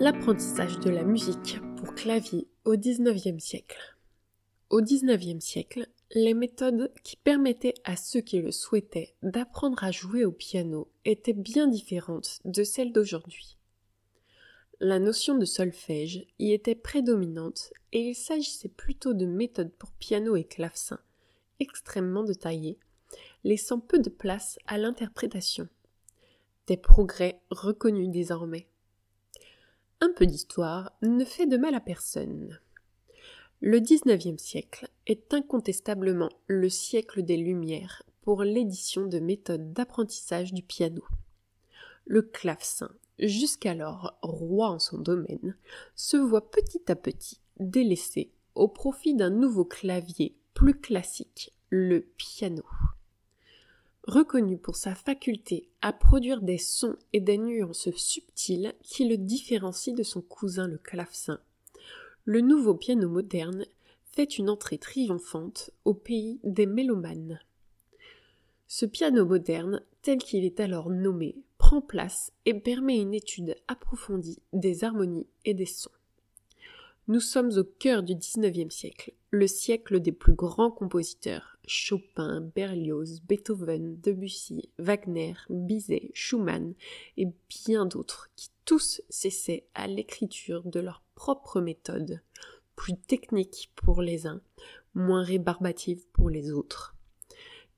L'apprentissage de la musique pour clavier au XIXe siècle. Au XIXe siècle, les méthodes qui permettaient à ceux qui le souhaitaient d'apprendre à jouer au piano étaient bien différentes de celles d'aujourd'hui. La notion de solfège y était prédominante et il s'agissait plutôt de méthodes pour piano et clavecin, extrêmement détaillées, laissant peu de place à l'interprétation. Des progrès reconnus désormais. Un peu d'histoire ne fait de mal à personne. Le XIXe siècle est incontestablement le siècle des Lumières pour l'édition de méthodes d'apprentissage du piano. Le clavecin, jusqu'alors roi en son domaine, se voit petit à petit délaissé au profit d'un nouveau clavier plus classique, le piano. Reconnu pour sa faculté à produire des sons et des nuances subtiles qui le différencient de son cousin le clavecin, le nouveau piano moderne fait une entrée triomphante au pays des mélomanes. Ce piano moderne, tel qu'il est alors nommé, prend place et permet une étude approfondie des harmonies et des sons. Nous sommes au cœur du XIXe siècle, le siècle des plus grands compositeurs, Chopin, Berlioz, Beethoven, Debussy, Wagner, Bizet, Schumann et bien d'autres qui tous cessaient à l'écriture de leur propre méthode, plus technique pour les uns, moins rébarbative pour les autres.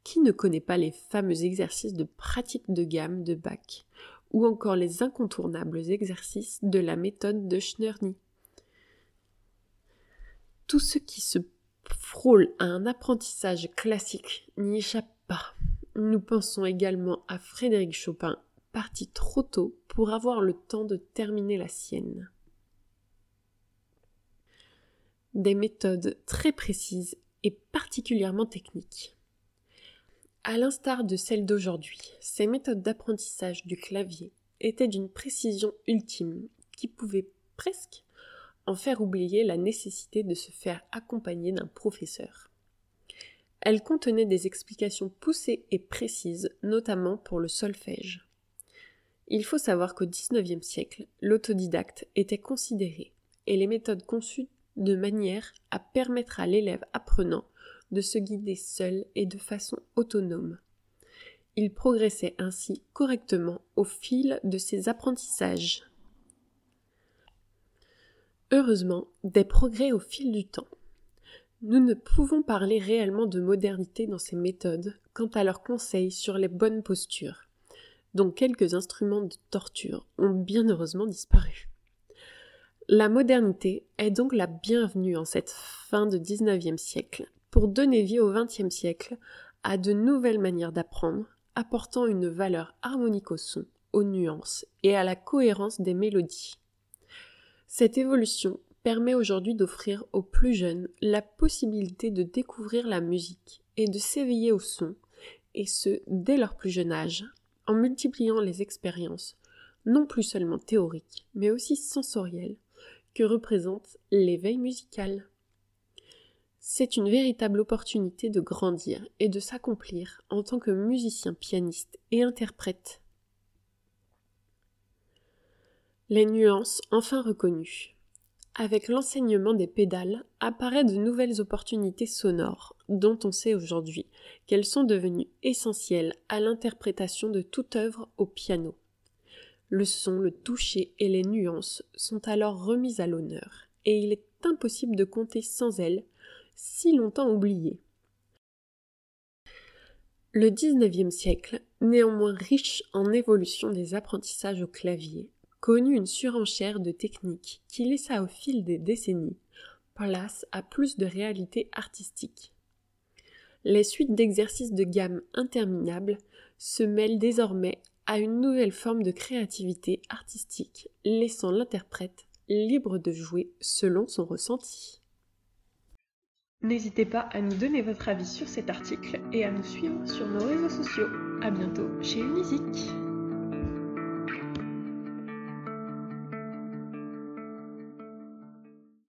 Qui ne connaît pas les fameux exercices de pratique de gamme de Bach, ou encore les incontournables exercices de la méthode de Tous ceux qui se frôle à un apprentissage classique n'y échappe pas. Nous pensons également à Frédéric Chopin, parti trop tôt pour avoir le temps de terminer la sienne. Des méthodes très précises et particulièrement techniques. À l'instar de celles d'aujourd'hui, ces méthodes d'apprentissage du clavier étaient d'une précision ultime qui pouvait presque en faire oublier la nécessité de se faire accompagner d'un professeur. Elle contenait des explications poussées et précises, notamment pour le solfège. Il faut savoir qu'au XIXe siècle, l'autodidacte était considéré et les méthodes conçues de manière à permettre à l'élève apprenant de se guider seul et de façon autonome. Il progressait ainsi correctement au fil de ses apprentissages. Heureusement, des progrès au fil du temps. Nous ne pouvons parler réellement de modernité dans ces méthodes quant à leurs conseils sur les bonnes postures, dont quelques instruments de torture ont bien heureusement disparu. La modernité est donc la bienvenue en cette fin de XIXe siècle pour donner vie au XXe siècle à de nouvelles manières d'apprendre, apportant une valeur harmonique au son, aux nuances et à la cohérence des mélodies. Cette évolution permet aujourd'hui d'offrir aux plus jeunes la possibilité de découvrir la musique et de s'éveiller au son, et ce dès leur plus jeune âge, en multipliant les expériences, non plus seulement théoriques, mais aussi sensorielles, que représente l'éveil musical. C'est une véritable opportunité de grandir et de s'accomplir en tant que musicien pianiste et interprète les nuances enfin reconnues. Avec l'enseignement des pédales apparaissent de nouvelles opportunités sonores, dont on sait aujourd'hui qu'elles sont devenues essentielles à l'interprétation de toute œuvre au piano. Le son, le toucher et les nuances sont alors remises à l'honneur, et il est impossible de compter sans elles, si longtemps oubliées. Le XIXe siècle, néanmoins riche en évolution des apprentissages au clavier, connut une surenchère de techniques qui laissa au fil des décennies place à plus de réalité artistique. Les suites d'exercices de gamme interminables se mêlent désormais à une nouvelle forme de créativité artistique, laissant l'interprète libre de jouer selon son ressenti. N'hésitez pas à nous donner votre avis sur cet article et à nous suivre sur nos réseaux sociaux. À bientôt chez Musique.